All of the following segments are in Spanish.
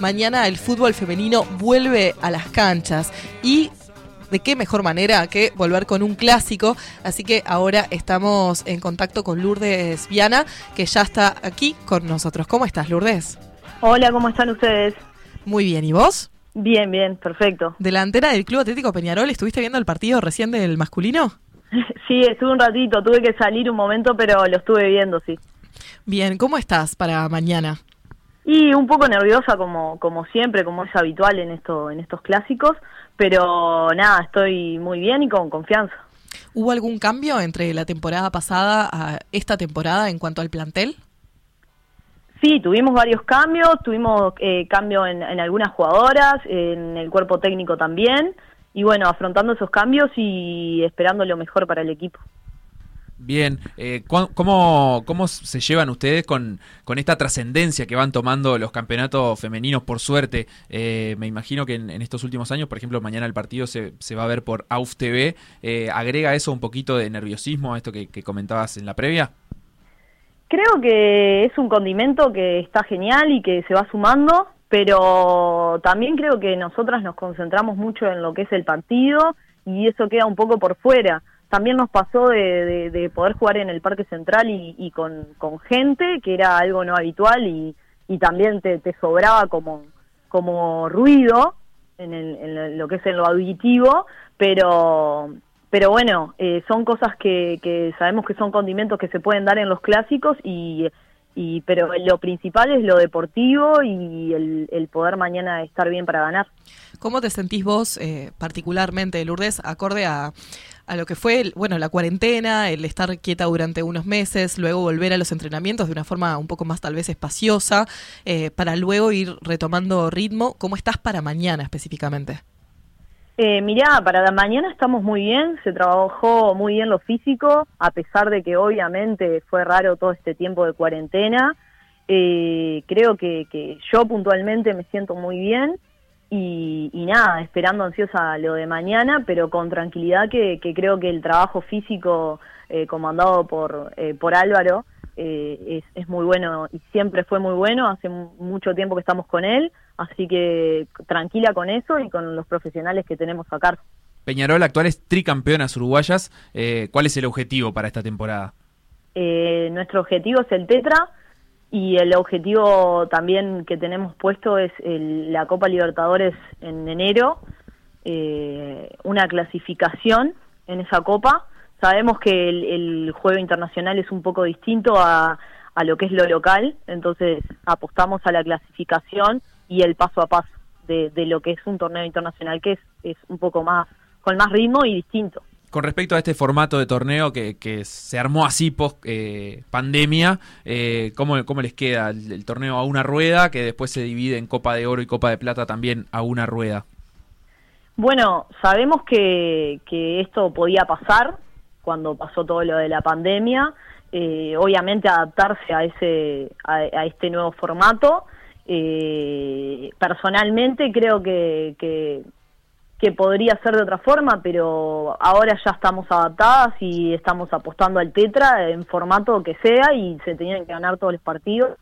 mañana el fútbol femenino vuelve a las canchas y de qué mejor manera que volver con un clásico. Así que ahora estamos en contacto con Lourdes Viana, que ya está aquí con nosotros. ¿Cómo estás, Lourdes? Hola, ¿cómo están ustedes? Muy bien, ¿y vos? Bien, bien, perfecto. Delantera del Club Atlético Peñarol, ¿estuviste viendo el partido recién del masculino? Sí, estuve un ratito, tuve que salir un momento, pero lo estuve viendo, sí. Bien, ¿cómo estás para mañana? Y un poco nerviosa como como siempre, como es habitual en esto en estos clásicos, pero nada, estoy muy bien y con confianza. ¿Hubo algún cambio entre la temporada pasada a esta temporada en cuanto al plantel? Sí, tuvimos varios cambios, tuvimos eh, cambio en, en algunas jugadoras, en el cuerpo técnico también, y bueno, afrontando esos cambios y esperando lo mejor para el equipo. Bien, eh, ¿cómo, ¿cómo se llevan ustedes con, con esta trascendencia que van tomando los campeonatos femeninos por suerte? Eh, me imagino que en, estos últimos años, por ejemplo, mañana el partido se, se va a ver por AUF TV. Eh, ¿Agrega eso un poquito de nerviosismo a esto que comentabas en la previa? Creo que es un condimento que está genial y que se va sumando, pero también creo que nosotras nos concentramos mucho en lo que es el partido y eso queda un poco por fuera. También nos pasó de, de, poder jugar en el Parque Central y, y con, gente, que era algo no habitual y, y también te, te, sobraba como, como ruido en, el, en lo que es en lo auditivo, pero pero bueno, eh, son cosas que, que sabemos que son condimentos que se pueden dar en los clásicos y, y pero lo principal es lo deportivo y el, el poder mañana estar bien para ganar. ¿Cómo te sentís vos eh, particularmente, Lourdes, acorde a, a lo que fue, bueno, la cuarentena, el estar quieta durante unos meses, luego volver a los entrenamientos de una forma un poco más tal vez espaciosa, eh, para luego ir retomando ritmo? ¿Cómo estás para mañana específicamente? Eh, mirá, para la mañana estamos muy bien, se trabajó muy bien lo físico, a pesar de que obviamente fue raro todo este tiempo de cuarentena. Eh, creo que, que, yo puntualmente me siento muy bien y, y, nada, esperando ansiosa lo de mañana, pero con tranquilidad que, que creo que el trabajo físico eh, comandado por, eh, por Álvaro eh, es, es, muy bueno y siempre fue muy bueno, hace mucho tiempo que estamos con él, así que tranquila con eso y con los profesionales que tenemos acá. Peñarol, actuales tricampeonas uruguayas, eh, ¿cuál es el objetivo para esta temporada? Eh, nuestro objetivo es el Tetra y el objetivo también que tenemos puesto es el, la Copa Libertadores en enero, eh, una clasificación en esa copa. Sabemos que el, el, juego internacional es un poco distinto a, a lo que es lo local, entonces apostamos a la clasificación y el paso a paso de, de lo que es un torneo internacional, que es, es un poco más, con más ritmo y distinto con respecto a este formato de torneo que, se armó así post eh, pandemia, eh, ¿cómo, ¿cómo, les queda el, torneo a una rueda que después se divide en Copa de Oro y Copa de Plata también a una rueda? Bueno, sabemos que, esto podía pasar, cuando pasó todo lo de la pandemia, eh, obviamente adaptarse a ese a, este nuevo formato. Personalmente creo que, que, podría ser de otra forma, pero ahora ya estamos adaptadas y estamos apostando al Tetra en formato que sea y se tenían que ganar todos los partidos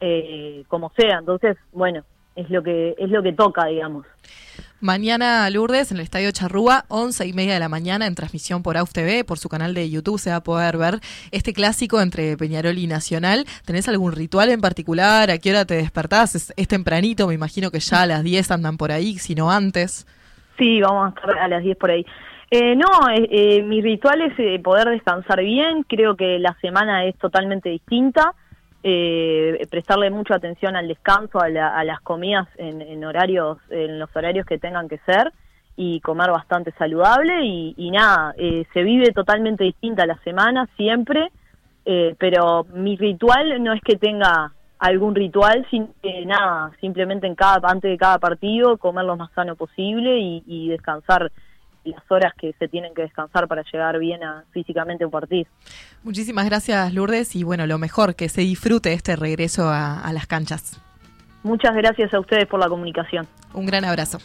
eh, como sea. Entonces, bueno, es lo que es lo que toca, digamos. Mañana, Lourdes, en el Estadio Charrúa, once y media de la mañana, en transmisión por AUF TV, por su canal de YouTube, se va a poder ver este clásico entre Peñarol y Nacional. ¿Tenés algún ritual en particular? ¿A qué hora te despertás? Es, es tempranito, me imagino que ya a las 10 andan por ahí, si no antes. Sí, vamos a estar a las 10 por ahí. Eh, no, eh, eh, mi ritual es eh, poder descansar bien, creo que la semana es totalmente distinta. Eh, prestarle mucha atención al descanso, a, la, a las comidas en, en, horarios, en los horarios que tengan que ser y comer bastante saludable. Y, nada, se vive totalmente distinta la semana siempre, pero mi ritual no es que tenga algún ritual, sin nada, simplemente en cada antes de cada partido comer lo más sano posible y, y descansar las horas que se tienen que descansar para llegar bien a, físicamente a un partido. Muchísimas gracias Lourdes y bueno, lo mejor, que se disfrute este regreso a, a las canchas. Muchas gracias a ustedes por la comunicación. Un gran abrazo.